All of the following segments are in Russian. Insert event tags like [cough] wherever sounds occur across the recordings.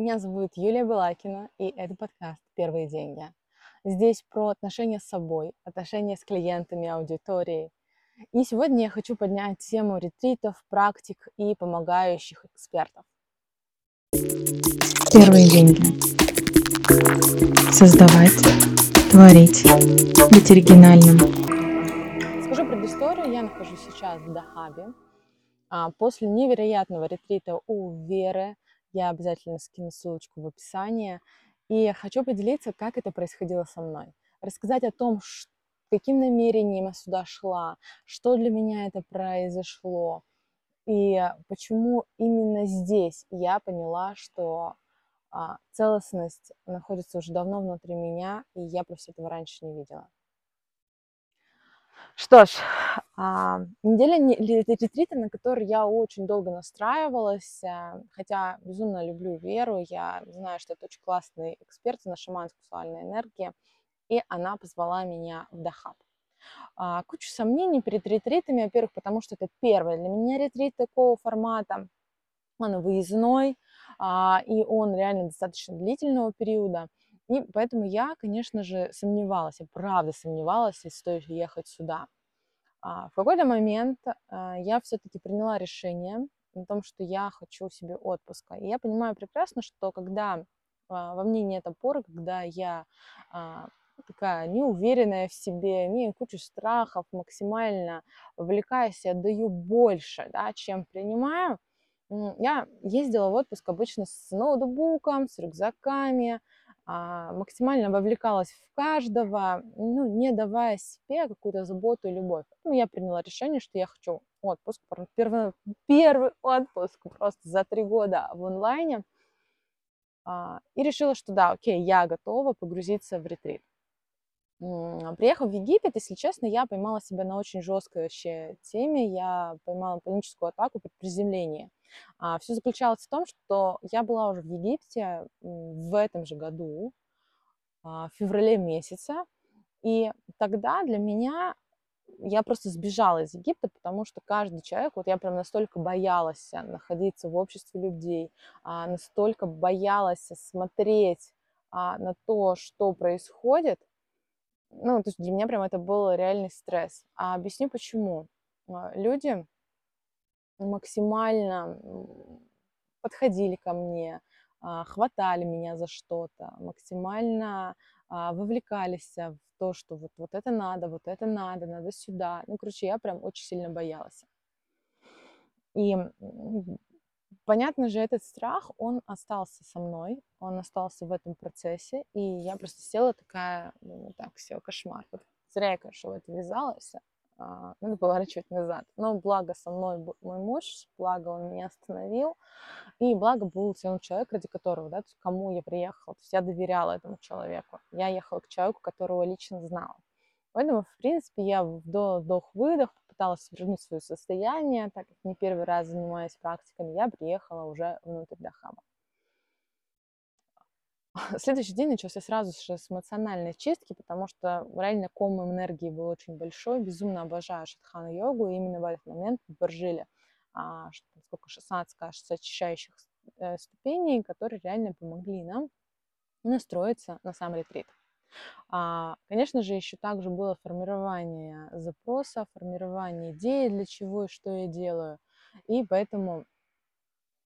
Меня зовут Юлия Балакина, и это подкаст «Первые деньги». Здесь про отношения с собой, отношения с клиентами, аудиторией. И сегодня я хочу поднять тему ретритов, практик и помогающих экспертов. Первые деньги. Создавать, творить, быть оригинальным. Скажу предысторию. Я нахожусь сейчас в Дахабе. А, после невероятного ретрита у Веры я обязательно скину ссылочку в описании. И хочу поделиться, как это происходило со мной. Рассказать о том, каким намерением я сюда шла, что для меня это произошло, и почему именно здесь я поняла, что а, целостность находится уже давно внутри меня, и я просто этого раньше не видела. Что ж, а, неделя ретрита, на который я очень долго настраивалась, а, хотя безумно люблю Веру, я знаю, что это очень классный эксперт на шаман-сексуальной энергии, и она позвала меня в Дахаб. А, кучу сомнений перед ретритами, во-первых, потому что это первый для меня ретрит такого формата, он выездной, а, и он реально достаточно длительного периода. И поэтому я, конечно же, сомневалась, я правда сомневалась, стоит ехать сюда. А, в какой-то момент а, я все-таки приняла решение о том, что я хочу себе отпуска. И я понимаю прекрасно, что когда а, во мне нет опоры, когда я такая неуверенная в себе, имею кучу страхов, максимально вовлекаюсь и отдаю больше, да, чем принимаю, я ездила в отпуск обычно с ноутбуком, с рюкзаками, а, максимально вовлекалась в каждого, ну, не давая себе какую-то заботу и любовь. Поэтому я приняла решение, что я хочу отпуск, первый, первый отпуск просто за три года в онлайне. А, и решила, что да, окей, я готова погрузиться в ретрит. Приехав в Египет, если честно, я поймала себя на очень жесткой вообще теме. Я поймала паническую атаку при приземлении. А, все заключалось в том, что я была уже в Египте в этом же году, а, в феврале месяце, и тогда для меня я просто сбежала из Египта, потому что каждый человек, вот я прям настолько боялась находиться в обществе людей, а, настолько боялась смотреть на то, что происходит, ну, то есть для меня прям это был реальный стресс. А объясню почему. Люди максимально подходили ко мне, а, хватали меня за что-то, максимально а, вовлекались в то, что вот, вот это надо, вот это надо, надо сюда. Ну, короче, я прям очень сильно боялась. И понятно же, этот страх, он остался со мной, он остался в этом процессе, и я просто села такая, ну, так, все, кошмар. Вот зря я, конечно, в это ввязалась, надо поворачивать назад. Но благо со мной мой муж, благо он меня остановил, и благо был тем человек, ради которого, да, то есть кому я приехала, то есть я доверяла этому человеку. Я ехала к человеку, которого лично знала. Поэтому, в принципе, я вдох-выдох попыталась вернуть свое состояние, так как не первый раз занимаюсь практиками, я приехала уже внутрь Дахаба. [laughs] Следующий день начался сразу же с эмоциональной чистки, потому что реально ком энергии был очень большой. Безумно обожаю шатхана-йогу. И именно в этот момент в Баржиле а, сколько, 16, кажется, очищающих э, ступеней, которые реально помогли нам настроиться на сам ретрит. А, конечно же, еще также было формирование запроса, формирование идеи, для чего и что я делаю. И поэтому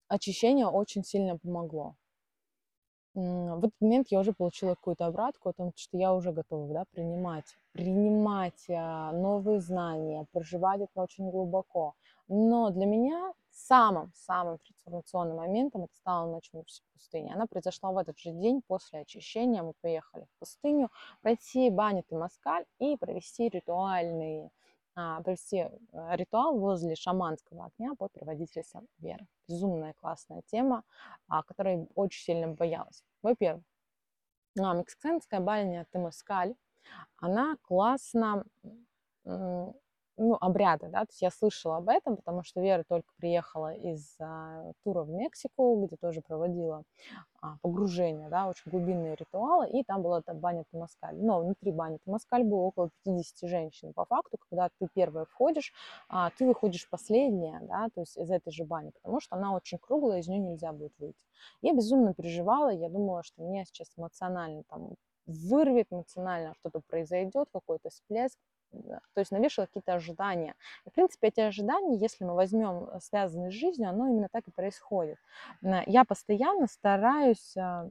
очищение очень сильно помогло в этот момент я уже получила какую-то обратку о том, что я уже готова да, принимать, принимать а, новые знания, проживать это очень глубоко. Но для меня самым-самым трансформационным моментом это стала ночь в пустыне. Она произошла в этот же день после очищения. Мы поехали в пустыню пройти баню Маскаль и провести ритуальные а, провести э, ритуал возле шаманского огня под проводительством Веры. Безумная классная тема, а, которой очень сильно боялась. Во-первых, а, мексиканская баня Темаскаль, она классно ну, обряды, да, то есть я слышала об этом, потому что Вера только приехала из а, тура в Мексику, где тоже проводила а, погружение, да, очень глубинные ритуалы, и там была эта баня Тамаскаль. Но внутри бани Тамаскаль было около 50 женщин. По факту, когда ты первая входишь, а, ты выходишь последняя, да, то есть из этой же бани, потому что она очень круглая, из нее нельзя будет выйти. Я безумно переживала, я думала, что меня сейчас эмоционально там вырвет, эмоционально что-то произойдет, какой-то всплеск, то есть навешала какие-то ожидания. И, в принципе, эти ожидания, если мы возьмем э, связанные с жизнью, оно именно так и происходит. Я постоянно стараюсь а,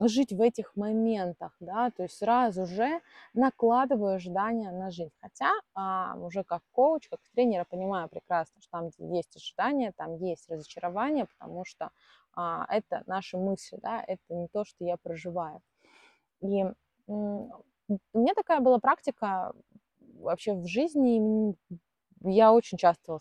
жить в этих моментах, да, то есть сразу же накладываю ожидания на жизнь. Хотя а, уже как коуч, как тренер, я понимаю прекрасно, что там есть ожидания, там есть разочарование, потому что а, это наши мысли, да, это не то, что я проживаю. И у меня такая была практика вообще в жизни. Я очень часто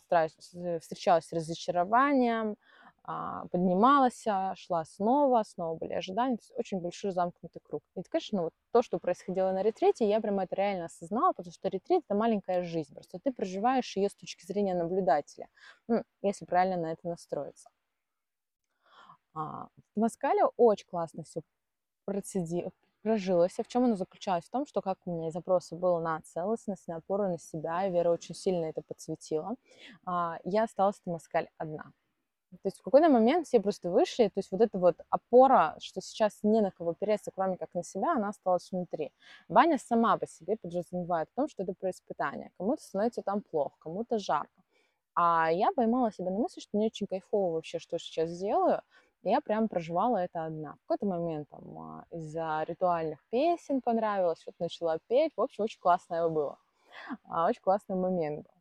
встречалась с разочарованием, а, поднималась, а, шла снова, снова были ожидания, то есть очень большой замкнутый круг. И, конечно, вот то, что происходило на ретрите, я прямо это реально осознала, потому что ретрит – это маленькая жизнь, просто ты проживаешь ее с точки зрения наблюдателя, если правильно на это настроиться. А, в Маскале очень классно все процеди, прожилась. В чем оно заключалось? В том, что как у меня запросы было на целостность, на опору на себя, и Вера очень сильно это подсветила, а, я осталась в Маскаль одна. То есть в какой-то момент все просто вышли, то есть вот эта вот опора, что сейчас не на кого опереться, кроме как на себя, она осталась внутри. Баня сама по себе подразумевает о том, что это про испытание. Кому-то становится там плохо, кому-то жарко. А я поймала себя на мысли, что мне очень кайфово вообще, что сейчас делаю, я прям проживала это одна. В какой-то момент там а, из-за ритуальных песен понравилось, что-то начала петь. В общем, очень классное было. А, очень классный момент был.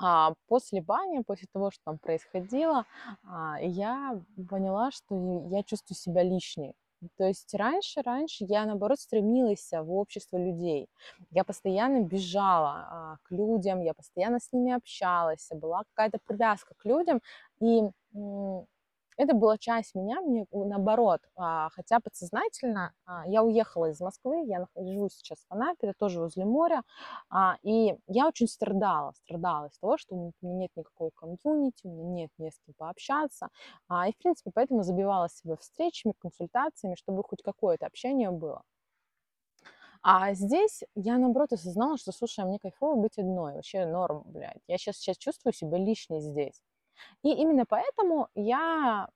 А после бани, после того, что там происходило, а, я поняла, что я чувствую себя лишней. То есть раньше, раньше я, наоборот, стремилась в общество людей. Я постоянно бежала к людям, я постоянно с ними общалась, была какая-то привязка к людям. И это была часть меня, мне наоборот, а, хотя подсознательно а, я уехала из Москвы, я живу сейчас в Анапе, это тоже возле моря, а, и я очень страдала, страдала из того, что у меня нет никакого комьюнити, у меня нет не с кем пообщаться, и, в принципе, поэтому забивала себя встречами, консультациями, чтобы хоть какое-то общение было. А здесь я, наоборот, осознала, что, слушай, мне кайфово быть одной, вообще норм, блядь. Я сейчас, сейчас чувствую себя лишней здесь. И именно поэтому я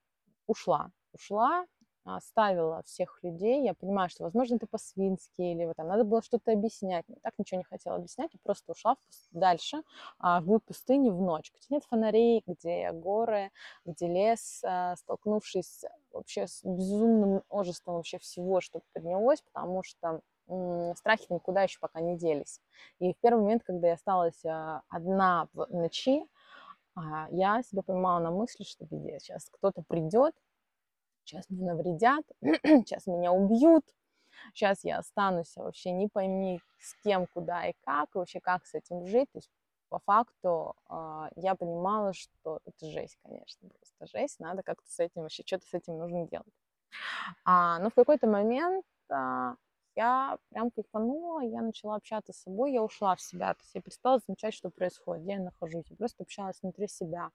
ушла. Ушла, оставила всех людей. Я понимаю, что, возможно, это по-свински, или вот, там надо было что-то объяснять. Я так ничего не хотела объяснять, я просто ушла дальше, а, в пустыни в ночь, где нет фонарей, где горы, где лес, а, столкнувшись вообще с безумным множеством вообще всего, что поднялось, потому что страхи никуда еще пока не делись. И в первый момент, когда я осталась а, одна в ночи, а я себя поймала на мысли, что пиздец, сейчас кто-то придет, сейчас мне навредят, [clears throat] сейчас меня убьют, сейчас я останусь вообще не пойми с кем, куда и как, и вообще как с этим жить. То есть по факту э, я понимала, что это жесть, конечно, просто жесть, надо как-то с этим, вообще что-то с этим нужно делать. А, но в какой-то момент а, я прям кайфанула, я начала общаться с собой, я ушла в себя, то есть я перестала замечать, что происходит, где я нахожусь, я просто общалась внутри себя,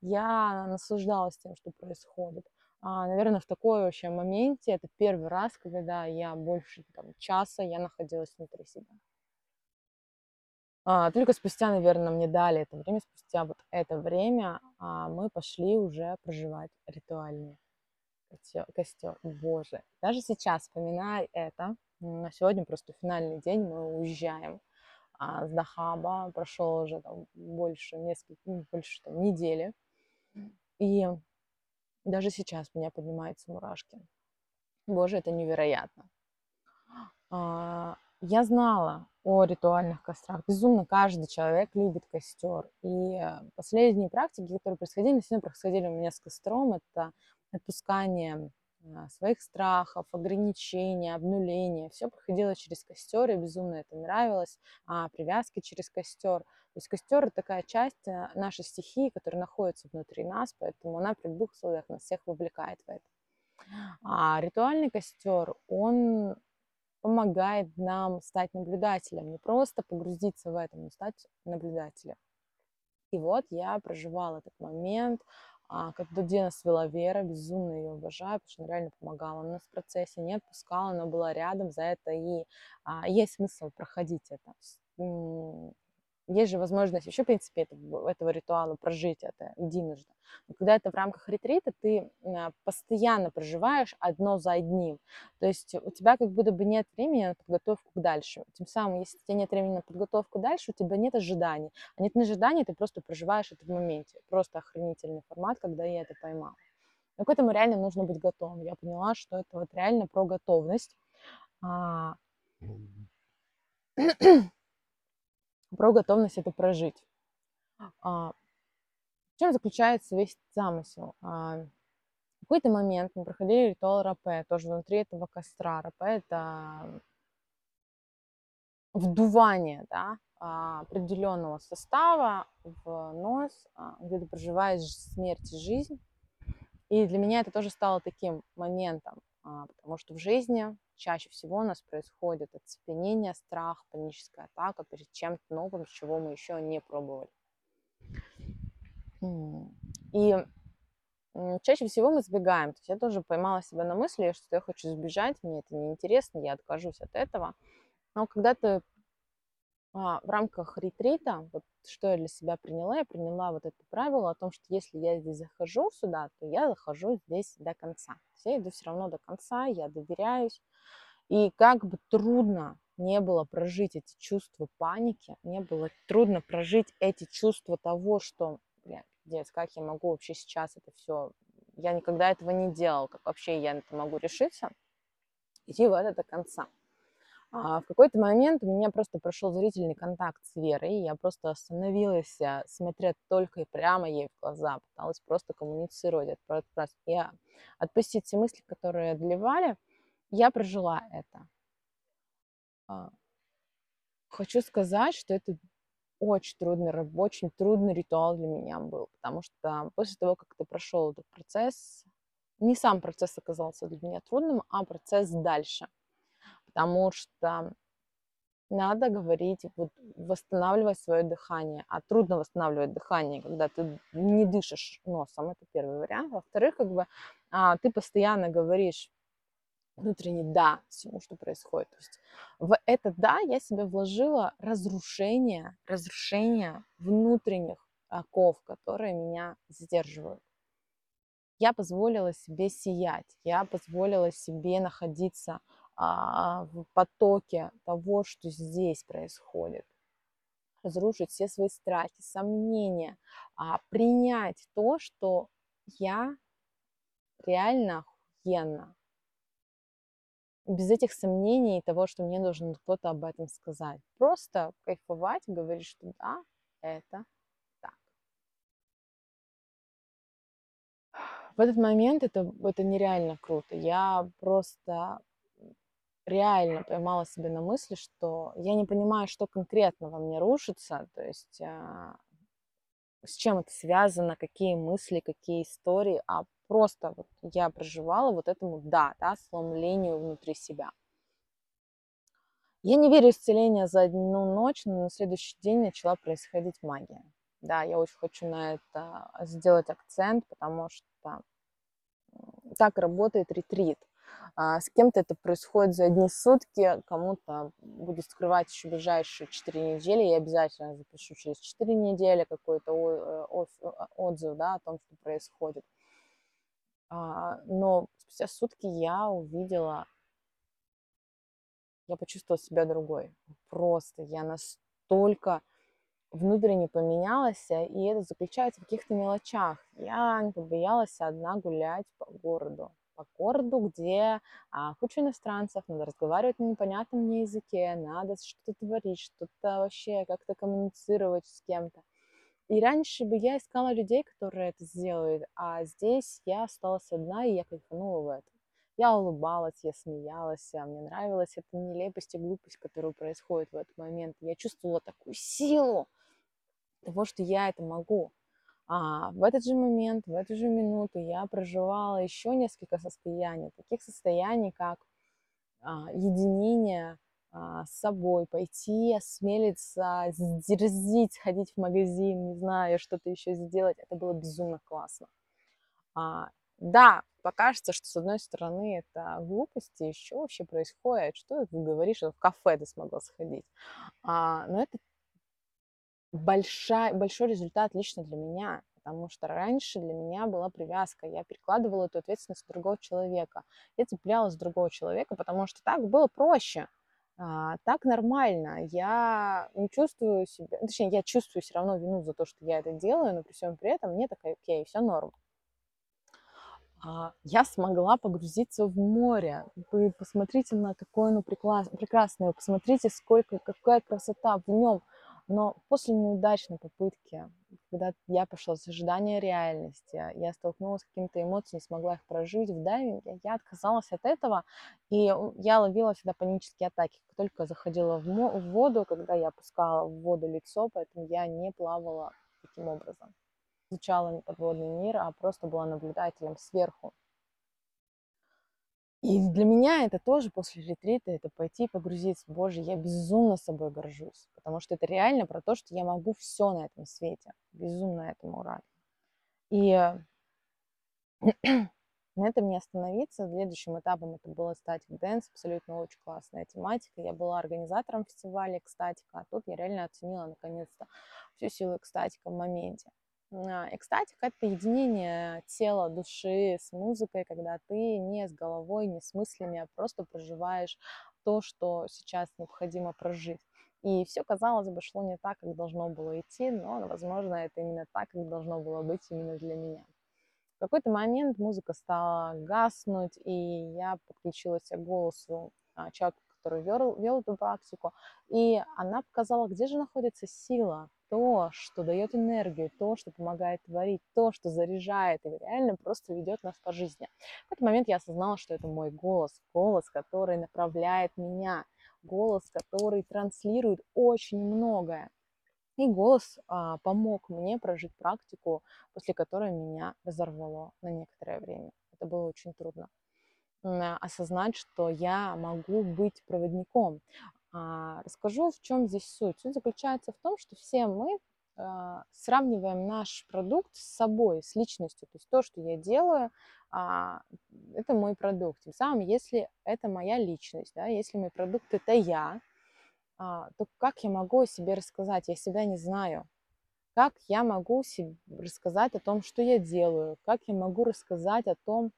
я наслаждалась тем, что происходит. А, наверное, в такой вообще моменте, это первый раз, когда я больше там, часа я находилась внутри себя. А, только спустя, наверное, мне дали это время, спустя вот это время а, мы пошли уже проживать ритуальный костер. Боже, даже сейчас, вспоминая это, на сегодня просто финальный день, мы уезжаем а, с Дахаба, прошел уже там больше, несколько, ну, больше там, недели, и даже сейчас у меня поднимаются мурашки. Боже, это невероятно. А, я знала о ритуальных кострах. Безумно каждый человек любит костер. И последние практики, которые происходили, сегодня происходили у меня с костром, это отпускание своих страхов, ограничений, обнуления. Все проходило через костер, и безумно это нравилось. А, привязки через костер. То есть костер это такая часть э, нашей стихии, которая находится внутри нас, поэтому она при двух условиях нас всех вовлекает в это. А ритуальный костер, он помогает нам стать наблюдателем, не просто погрузиться в это, но стать наблюдателем. И вот я проживала этот момент, а, когда нас вела Вера, безумно ее обожаю, потому что она реально помогала нам в процессе, не отпускала, она была рядом, за это и а, есть смысл проходить это. Есть же возможность еще, в принципе, этого, этого ритуала прожить это единожды. Но когда это в рамках ретрита, ты а, постоянно проживаешь одно за одним. То есть у тебя как будто бы нет времени на подготовку к дальше. Тем самым, если у тебя нет времени на подготовку дальше, у тебя нет ожиданий. А нет ожиданий, ты просто проживаешь это в моменте. Просто охранительный формат, когда я это поймала. Но к этому реально нужно быть готовым. Я поняла, что это вот реально про готовность. [clears throat] Про готовность это прожить. А, в чем заключается весь замысел? А, в какой-то момент мы проходили ритуал рапе, тоже внутри этого костра. Рапе – это вдувание да, а, определенного состава в нос, где ты проживаешь смерть и жизнь. И для меня это тоже стало таким моментом, потому что в жизни чаще всего у нас происходит оцепенение, страх, паническая атака перед чем-то новым, чего мы еще не пробовали. И чаще всего мы сбегаем. То есть я тоже поймала себя на мысли, что я хочу сбежать, мне это неинтересно, я откажусь от этого. Но когда ты в рамках ретрита, вот что я для себя приняла, я приняла вот это правило о том, что если я здесь захожу сюда, то я захожу здесь до конца. Я иду все равно до конца, я доверяюсь. И как бы трудно не было прожить эти чувства паники, не было трудно прожить эти чувства того, что, блядь, как я могу вообще сейчас это все, я никогда этого не делал, как вообще я это могу решиться, идти в это до конца. А в какой-то момент у меня просто прошел зрительный контакт с Верой, я просто остановилась, э, смотря только и прямо ей в глаза, пыталась просто коммуницировать, и отпустить все мысли, которые одолевали, я прожила это. А, хочу сказать, что это очень трудный, очень трудный ритуал для меня был, потому что после того, как ты прошел этот процесс, не сам процесс оказался для меня трудным, а процесс дальше. Потому что надо говорить, вот, восстанавливать свое дыхание. А трудно восстанавливать дыхание, когда ты не дышишь носом. Это первый вариант. Во-вторых, как бы а, ты постоянно говоришь внутренне да всему, что происходит. То есть в это да я себе вложила разрушение, разрушение внутренних оков, которые меня сдерживают. Я позволила себе сиять, я позволила себе находиться в потоке того, что здесь происходит. Разрушить все свои страхи, сомнения, а, принять то, что я реально охуенно, без этих сомнений и того, что мне должен кто-то об этом сказать. Просто кайфовать говорить, что да, это так. В этот момент это, это нереально круто. Я просто реально поймала себя на мысли, что я не понимаю, что конкретно во мне рушится, то есть а, с чем это связано, какие мысли, какие истории, а просто вот я проживала вот этому да, да, сломлению внутри себя. Я не верю в исцеление за одну ночь, но на следующий день начала происходить магия. Да, я очень хочу на это сделать акцент, потому что так работает ретрит. А с кем-то это происходит за одни сутки, кому-то будет скрывать еще ближайшие 4 недели. Я обязательно запишу через 4 недели какой-то э, отзыв да, о том, что происходит. А, но спустя сутки я увидела, я почувствовала себя другой. Просто я настолько внутренне поменялась, и это заключается в каких-то мелочах. Я не побоялась одна гулять по городу. По городу, где а, куча иностранцев, надо разговаривать на непонятном мне языке, надо что-то творить, что-то вообще как-то коммуницировать с кем-то. И раньше бы я искала людей, которые это сделают, а здесь я осталась одна, и я кайфанула в этом. Я улыбалась, я смеялась, а мне нравилась эта нелепость и глупость, которая происходит в этот момент. Я чувствовала такую силу того, что я это могу. А в этот же момент, в эту же минуту я проживала еще несколько состояний, таких состояний, как а, единение а, с собой, пойти, осмелиться, дерзить, ходить в магазин, не знаю, что-то еще сделать. Это было безумно классно. А, да, покажется, что с одной стороны это глупости, что вообще происходит, что ты говоришь, что в кафе ты смогла сходить. А, но это большая, большой результат лично для меня, потому что раньше для меня была привязка, я перекладывала эту ответственность на другого человека, я цеплялась с другого человека, потому что так было проще, а, так нормально, я не чувствую себя, точнее, я чувствую все равно вину за то, что я это делаю, но при всем при этом мне такая, окей, все норм. А, я смогла погрузиться в море. Вы посмотрите на какое оно прекрасное, посмотрите, сколько, какая красота в нем. Но после неудачной попытки, когда я пошла с ожидания реальности, я столкнулась с какими-то эмоциями, не смогла их прожить в дайвинге, я отказалась от этого, и я ловила всегда панические атаки. Как только заходила в, в воду, когда я опускала в воду лицо, поэтому я не плавала таким образом изучала подводный мир, а просто была наблюдателем сверху. И для меня это тоже после ретрита, это пойти погрузиться. Боже, я безумно собой горжусь, потому что это реально про то, что я могу все на этом свете. Безумно этому рада. И [clears throat] на этом не остановиться. Следующим этапом это было ecstatic dance, абсолютно очень классная тематика. Я была организатором фестиваля экстатика, а тут я реально оценила наконец-то всю силу экстатика в моменте. Экстатика – это единение тела, души с музыкой, когда ты не с головой, не с мыслями, а просто проживаешь то, что сейчас необходимо прожить. И все, казалось бы, шло не так, как должно было идти, но, возможно, это именно так, как должно было быть именно для меня. В какой-то момент музыка стала гаснуть, и я подключилась к голосу а, человека, который вел, вел эту практику, и она показала, где же находится сила, то, что дает энергию, то, что помогает творить, то, что заряжает и реально просто ведет нас по жизни. В этот момент я осознала, что это мой голос, голос, который направляет меня, голос, который транслирует очень многое. И голос а, помог мне прожить практику, после которой меня разорвало на некоторое время. Это было очень трудно осознать, что я могу быть проводником. А, расскажу, в чем здесь суть. Суть заключается в том, что все мы а, сравниваем наш продукт с собой, с личностью. То есть то, что я делаю, а, это мой продукт. Тем самым, если это моя личность, да, если мой продукт это я, то как я могу о себе рассказать? Я себя не знаю. Как я могу себе рассказать о том, что я делаю? Как я могу рассказать о том,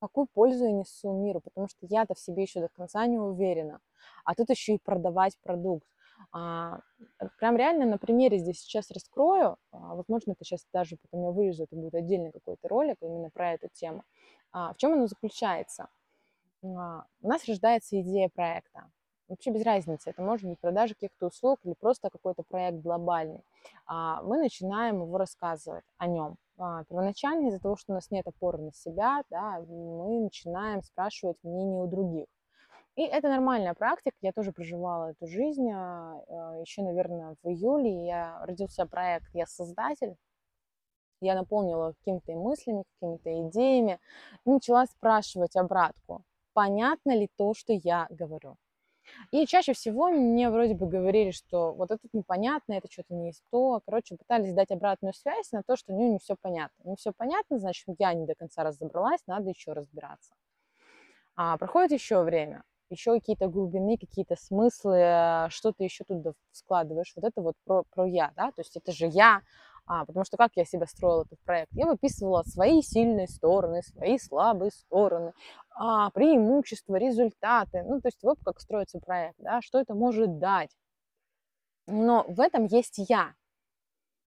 какую пользу я несу миру, потому что я-то в себе еще до конца не уверена, а тут еще и продавать продукт. А, э, прям реально на примере здесь сейчас раскрою, а, возможно, это сейчас даже потом я вырежу, это будет отдельный какой-то ролик именно про эту тему. А, в чем оно заключается? А, у нас рождается идея проекта. Вообще без разницы, это может быть продажа каких-то услуг или просто какой-то проект глобальный. А, мы начинаем его рассказывать о нем, а, первоначально из-за того, что у нас нет опоры на себя, да, мы начинаем спрашивать мнение у других. И это нормальная практика, я тоже проживала эту жизнь. А, Еще, наверное, в июле я родился проект «Я создатель», я наполнила какими-то мыслями, какими-то идеями и начала спрашивать обратку, понятно ли то, что я говорю. И чаще всего мне вроде бы говорили, что вот это непонятно, это что-то не из то. Короче, пытались дать обратную связь на то, что ну, не все понятно. Не все понятно, значит, я не до конца разобралась, надо еще разбираться. А проходит еще время, еще какие-то глубины, какие-то смыслы, что ты еще туда складываешь. Вот это вот про, про я, да, то есть это же я, а, потому что как я себя строила этот проект? Я выписывала свои сильные стороны, свои слабые стороны, а, преимущества, результаты. Ну, то есть вот как строится проект, да, что это может дать. Но в этом есть я.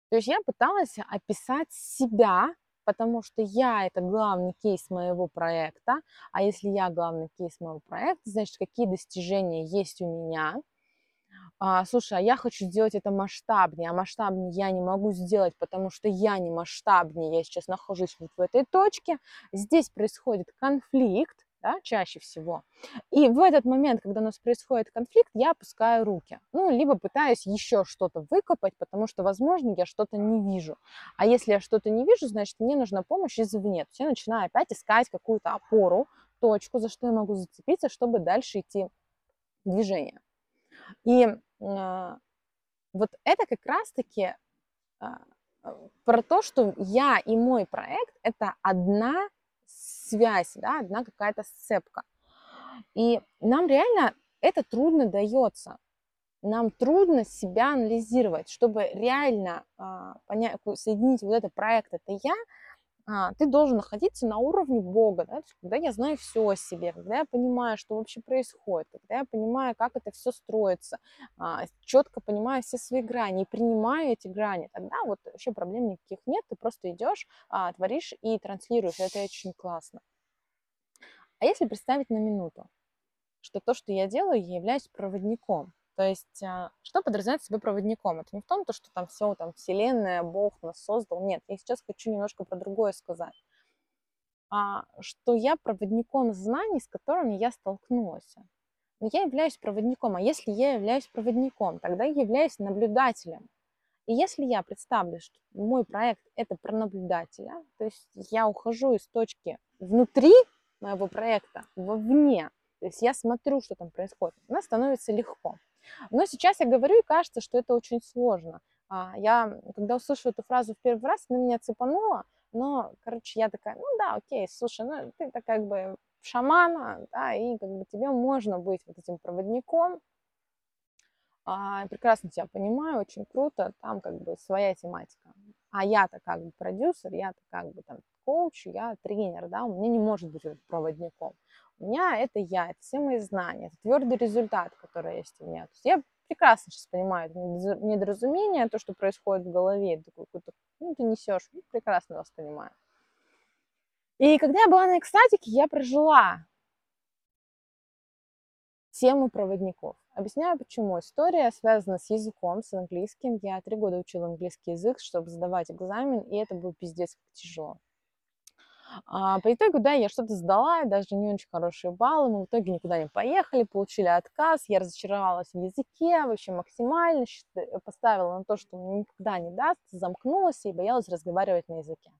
То есть я пыталась описать себя, потому что я это главный кейс моего проекта. А если я главный кейс моего проекта, значит, какие достижения есть у меня – а, слушай, а я хочу сделать это масштабнее, а масштабнее я не могу сделать, потому что я не масштабнее, я сейчас нахожусь вот в этой точке, здесь происходит конфликт, да, чаще всего. И в этот момент, когда у нас происходит конфликт, я опускаю руки. Ну, либо пытаюсь еще что-то выкопать, потому что, возможно, я что-то не вижу. А если я что-то не вижу, значит, мне нужна помощь извне. То есть я начинаю опять искать какую-то опору, точку, за что я могу зацепиться, чтобы дальше идти движение. И а, вот это как раз-таки а, про то, что я и мой проект – это одна связь, да, одна какая-то сцепка. И нам реально это трудно дается. Нам трудно себя анализировать, чтобы реально а, понять, соединить вот это проект, это я, ты должен находиться на уровне Бога, да? когда я знаю все о себе, когда я понимаю, что вообще происходит, когда я понимаю, как это все строится, а, четко понимаю все свои грани и принимаю эти грани, тогда вот вообще проблем никаких нет, ты просто идешь, а, творишь и транслируешь, это очень классно. А если представить на минуту, что то, что я делаю, я являюсь проводником, то есть, а, что подразумевает себе проводником? Это не в том, то, что там все, там, Вселенная, Бог нас создал. Нет, я сейчас хочу немножко про другое сказать. А, что я проводником знаний, с которыми я столкнулась. Но я являюсь проводником. А если я являюсь проводником, тогда я являюсь наблюдателем. И если я представлю, что мой проект это про наблюдателя, то есть я ухожу из точки внутри моего проекта вовне, то есть я смотрю, что там происходит, у нас становится легко. Но сейчас я говорю, и кажется, что это очень сложно. А, я, когда услышала эту фразу в первый раз, она меня цепанула, но, короче, я такая, ну да, окей, слушай, ну ты так как бы шамана, да, и как бы тебе можно быть вот этим проводником, а, прекрасно тебя понимаю, очень круто, там как бы своя тематика. А я-то как бы продюсер, я-то как бы там коуч, я тренер, да, у меня не может быть проводником. У меня это я, это все мои знания, это твердый результат, который есть у меня. То есть я прекрасно сейчас понимаю это недоразумение, то, что происходит в голове, ну, ты несешь, ну, прекрасно вас понимаю. И когда я была на экстатике, я прожила тему проводников. Объясняю почему. История связана с языком, с английским. Я три года учила английский язык, чтобы сдавать экзамен, и это был пиздец как тяжело. А, по итогу, да, я что-то сдала, даже не очень хорошие баллы, мы в итоге никуда не поехали, получили отказ, я разочаровалась в языке вообще максимально, э, поставила на то, что мне никогда не даст, замкнулась и боялась разговаривать на языке.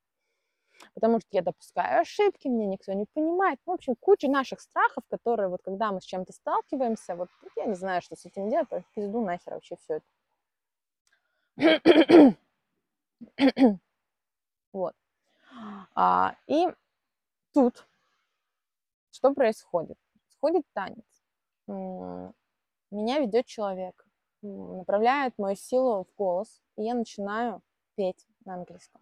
Потому что я допускаю ошибки, меня никто не понимает. В общем, куча наших страхов, которые вот когда мы с чем-то сталкиваемся, вот я не знаю, что с этим делать, пизду нахер вообще все это. [clears throat] вот. А, и тут что происходит? Происходит танец. Меня ведет человек, направляет мою силу в голос, и я начинаю петь на английском.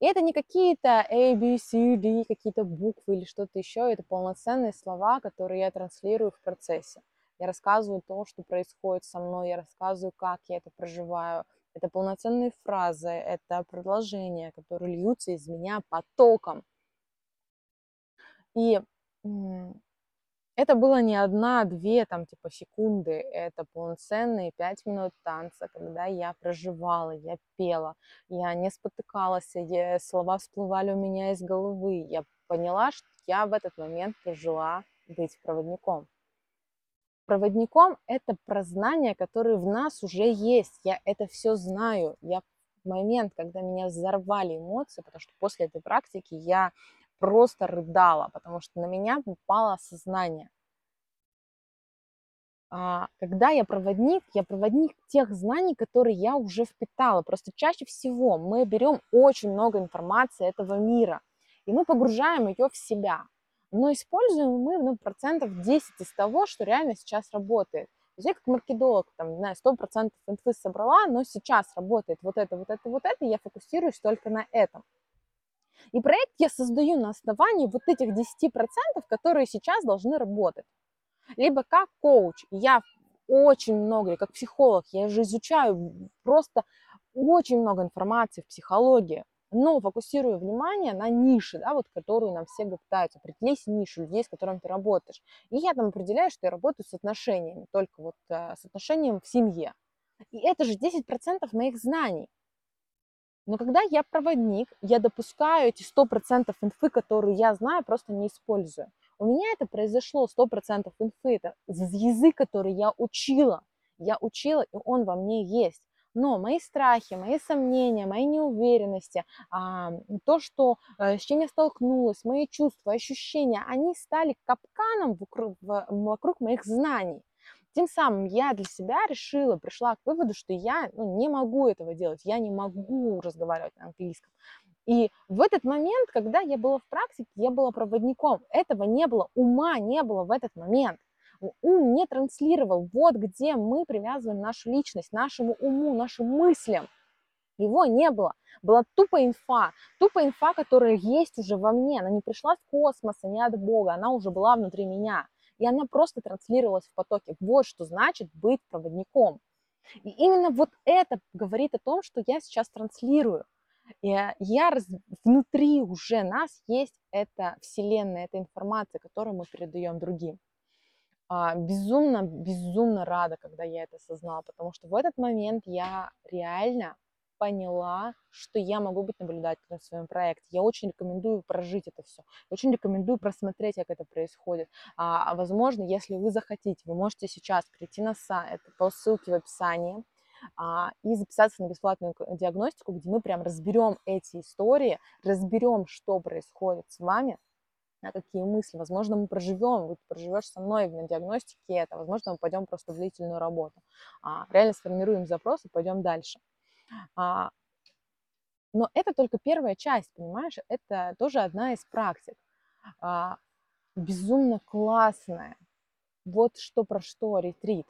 И это не какие-то A, B, C, D, какие-то буквы или что-то еще, это полноценные слова, которые я транслирую в процессе. Я рассказываю то, что происходит со мной, я рассказываю, как я это проживаю, это полноценные фразы, это предложения, которые льются из меня потоком. И это было не одна-две там типа секунды, это полноценные пять минут танца, когда я проживала, я пела, я не спотыкалась, я, слова всплывали у меня из головы, я поняла, что я в этот момент прожила быть проводником проводником это про знания, которые в нас уже есть. Я это все знаю. Я в момент, когда меня взорвали эмоции, потому что после этой практики я просто рыдала, потому что на меня упало сознание. А, когда я проводник, я проводник тех знаний, которые я уже впитала. Просто чаще всего мы берем очень много информации этого мира, и мы погружаем ее в себя но используем мы ну, процентов 10 из того, что реально сейчас работает. Я как маркетолог, там, не знаю, 100% инфы собрала, но сейчас работает вот это, вот это, вот это, и я фокусируюсь только на этом. И проект я создаю на основании вот этих 10%, которые сейчас должны работать. Либо как коуч, я очень много, как психолог, я же изучаю просто очень много информации в психологии, но фокусируя внимание на нише, да, вот, которую нам все пытаются. Определись нишу людей, с которыми ты работаешь. И я там определяю, что я работаю с отношениями, только вот э, с отношением в семье. И это же 10% моих знаний. Но когда я проводник, я допускаю эти 100% инфы, которые я знаю, просто не использую. У меня это произошло 100% инфы, это язык, который я учила. Я учила, и он во мне есть Но мои страхи, мои сомнения, мои неуверенности, а, то, что, э, с чем я столкнулась, мои чувства, ощущения, они стали капканом вокруг, моих знаний. Тем самым я для себя решила, пришла к выводу, что я ну, не могу этого делать, я не могу разговаривать на английском. И в этот момент, когда я была в практике, я была проводником. Этого не было, ума не было в этот момент. Ум не транслировал. Вот где мы привязываем нашу личность, нашему уму, нашим мыслям. Его не было. Была тупо инфа. Тупо инфа, которая есть уже во мне. Она не пришла с космоса, не от Бога. Она уже была внутри меня и она просто транслировалась в потоке. Вот что значит быть проводником. И именно вот это говорит о том, что я сейчас транслирую. И я раз, внутри уже нас есть эта вселенная, эта информация, которую мы передаем другим. А, безумно, безумно рада, когда я это осознала, потому что в этот момент я реально поняла, что я могу быть наблюдателем в своем проекте. Я очень рекомендую прожить это все. Очень рекомендую просмотреть, как это происходит. А, возможно, если вы захотите, вы можете сейчас перейти на сайт по ссылке в описании а, и записаться на бесплатную диагностику, где мы прям разберем эти истории, разберем, что происходит с вами, какие мысли. Возможно, мы проживем, вы проживешь со мной на диагностике это, возможно, мы пойдем просто в длительную работу. А, реально сформируем запрос и пойдем дальше. А, но это только первая часть, понимаешь? Это тоже одна из практик. А, безумно классная. Вот что про что ретрит.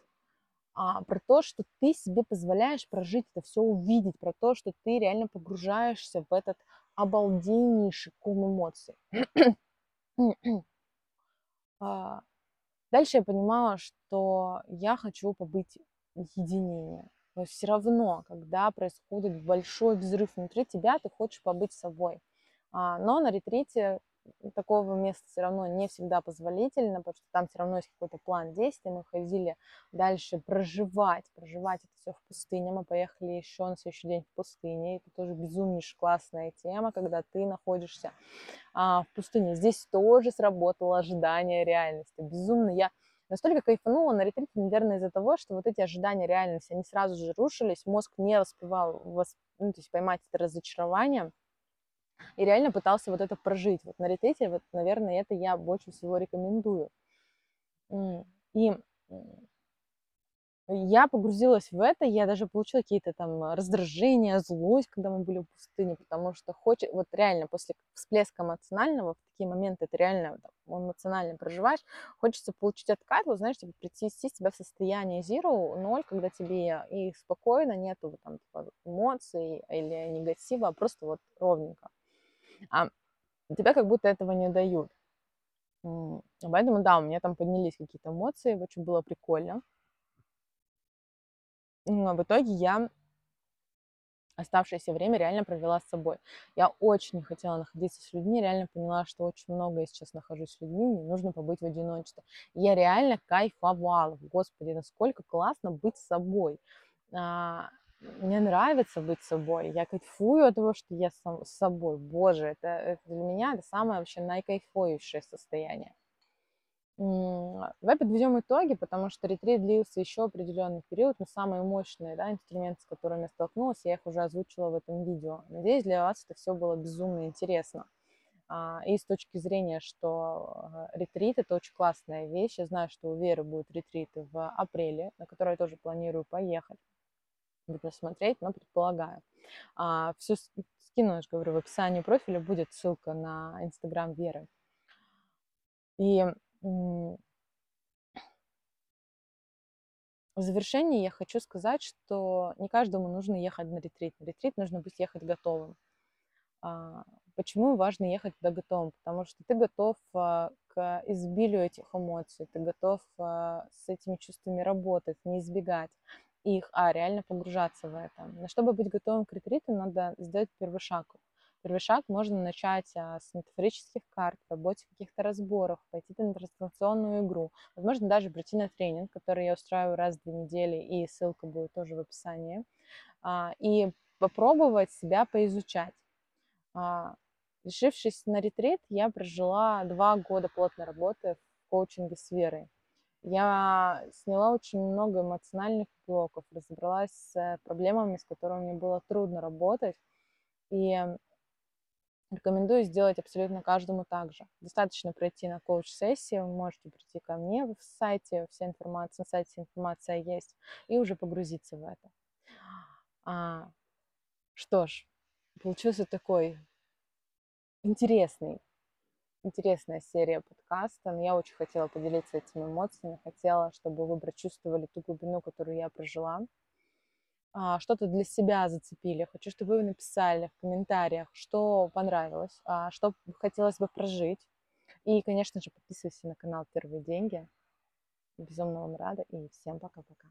А, про то, что ты себе позволяешь прожить это все, увидеть, про то, что ты реально погружаешься в этот обалденнейший ком эмоций. [clears throat] а, дальше я понимала, что я хочу побыть в единении. Но все равно, когда происходит большой взрыв внутри тебя, ты хочешь побыть собой. А, но на ретрите такого места все равно не всегда позволительно, потому что там все равно есть какой-то план действий. Мы ходили дальше проживать, проживать это все в пустыне. Мы поехали еще на следующий день в пустыне. Это тоже безумнейшая классная тема, когда ты находишься а, в пустыне. Здесь тоже сработало ожидание реальности. Безумно я настолько кайфанула на ретрите, наверное, из-за того, что вот эти ожидания реальности, они сразу же рушились, мозг не успевал восп... ну, то есть поймать это разочарование, и реально пытался вот это прожить. Вот на ретрите, вот, наверное, это я больше всего рекомендую. И я погрузилась в это, я даже получила какие-то там раздражения, злость, когда мы были в пустыне, потому что хочет, вот реально после всплеска эмоционального, в такие моменты это реально там, эмоционально проживаешь, хочется получить откат, вот знаешь, типа прийти себя в состояние zero, ноль, когда тебе и спокойно, нету там типа, эмоций или негатива, а просто вот ровненько. А тебя как будто этого не дают. Поэтому, да, у меня там поднялись какие-то эмоции, очень было прикольно. Но в итоге я оставшееся время реально провела с собой. Я очень не хотела находиться с людьми, реально поняла, что очень много я сейчас нахожусь с людьми, мне нужно побыть в одиночестве. я реально кайфовала. Господи, насколько классно быть собой. А, мне нравится быть собой, я кайфую от того, что я сам, с собой. Боже, это, это для меня это самое вообще наикайфующее состояние. Давай подведем итоги, потому что ретрит длился еще определенный период, но самые мощные да, инструменты, с которыми я столкнулась, я их уже озвучила в этом видео. Надеюсь, для вас это все было безумно интересно. А, и с точки зрения, что э, ретрит – это очень классная вещь. Я знаю, что у Веры будут ретриты в апреле, на которые я тоже планирую поехать. Посмотреть, но предполагаю. А, все скину, я же говорю, в описании профиля будет ссылка на инстаграм Веры. И в завершении я хочу сказать, что не каждому нужно ехать на ретрит. На ретрит нужно быть ехать готовым. А, почему важно ехать туда готовым? Потому что ты готов а, к изобилию этих эмоций, ты готов а, с этими чувствами работать, не избегать их, а реально погружаться в это. Но чтобы быть готовым к ретриту, надо сделать первый шаг. Первый шаг можно начать а, с метафорических карт, работе каких-то разборов, пойти на трансформационную игру, возможно, даже прийти на тренинг, который я устраиваю раз в две недели, и ссылка будет тоже в описании, а, и попробовать себя поизучать. А, решившись на ретрит, я прожила два года плотной работы в коучинге с Верой. Я сняла очень много эмоциональных блоков, разобралась с проблемами, с которыми мне было трудно работать. И рекомендую сделать абсолютно каждому так же. Достаточно пройти на коуч-сессию, вы можете прийти ко мне в сайте, вся информация, на сайте информация есть, и уже погрузиться в это. А, что ж, получился такой интересный интересная серия подкаста. Но я очень хотела поделиться этими эмоциями, хотела, чтобы вы прочувствовали ту глубину, которую я прожила. А, что-то для себя зацепили. Хочу, чтобы вы написали в комментариях, что понравилось, а, что хотелось бы прожить. И, конечно же, подписывайтесь на канал «Первые деньги». Безумно вам рада и всем пока-пока.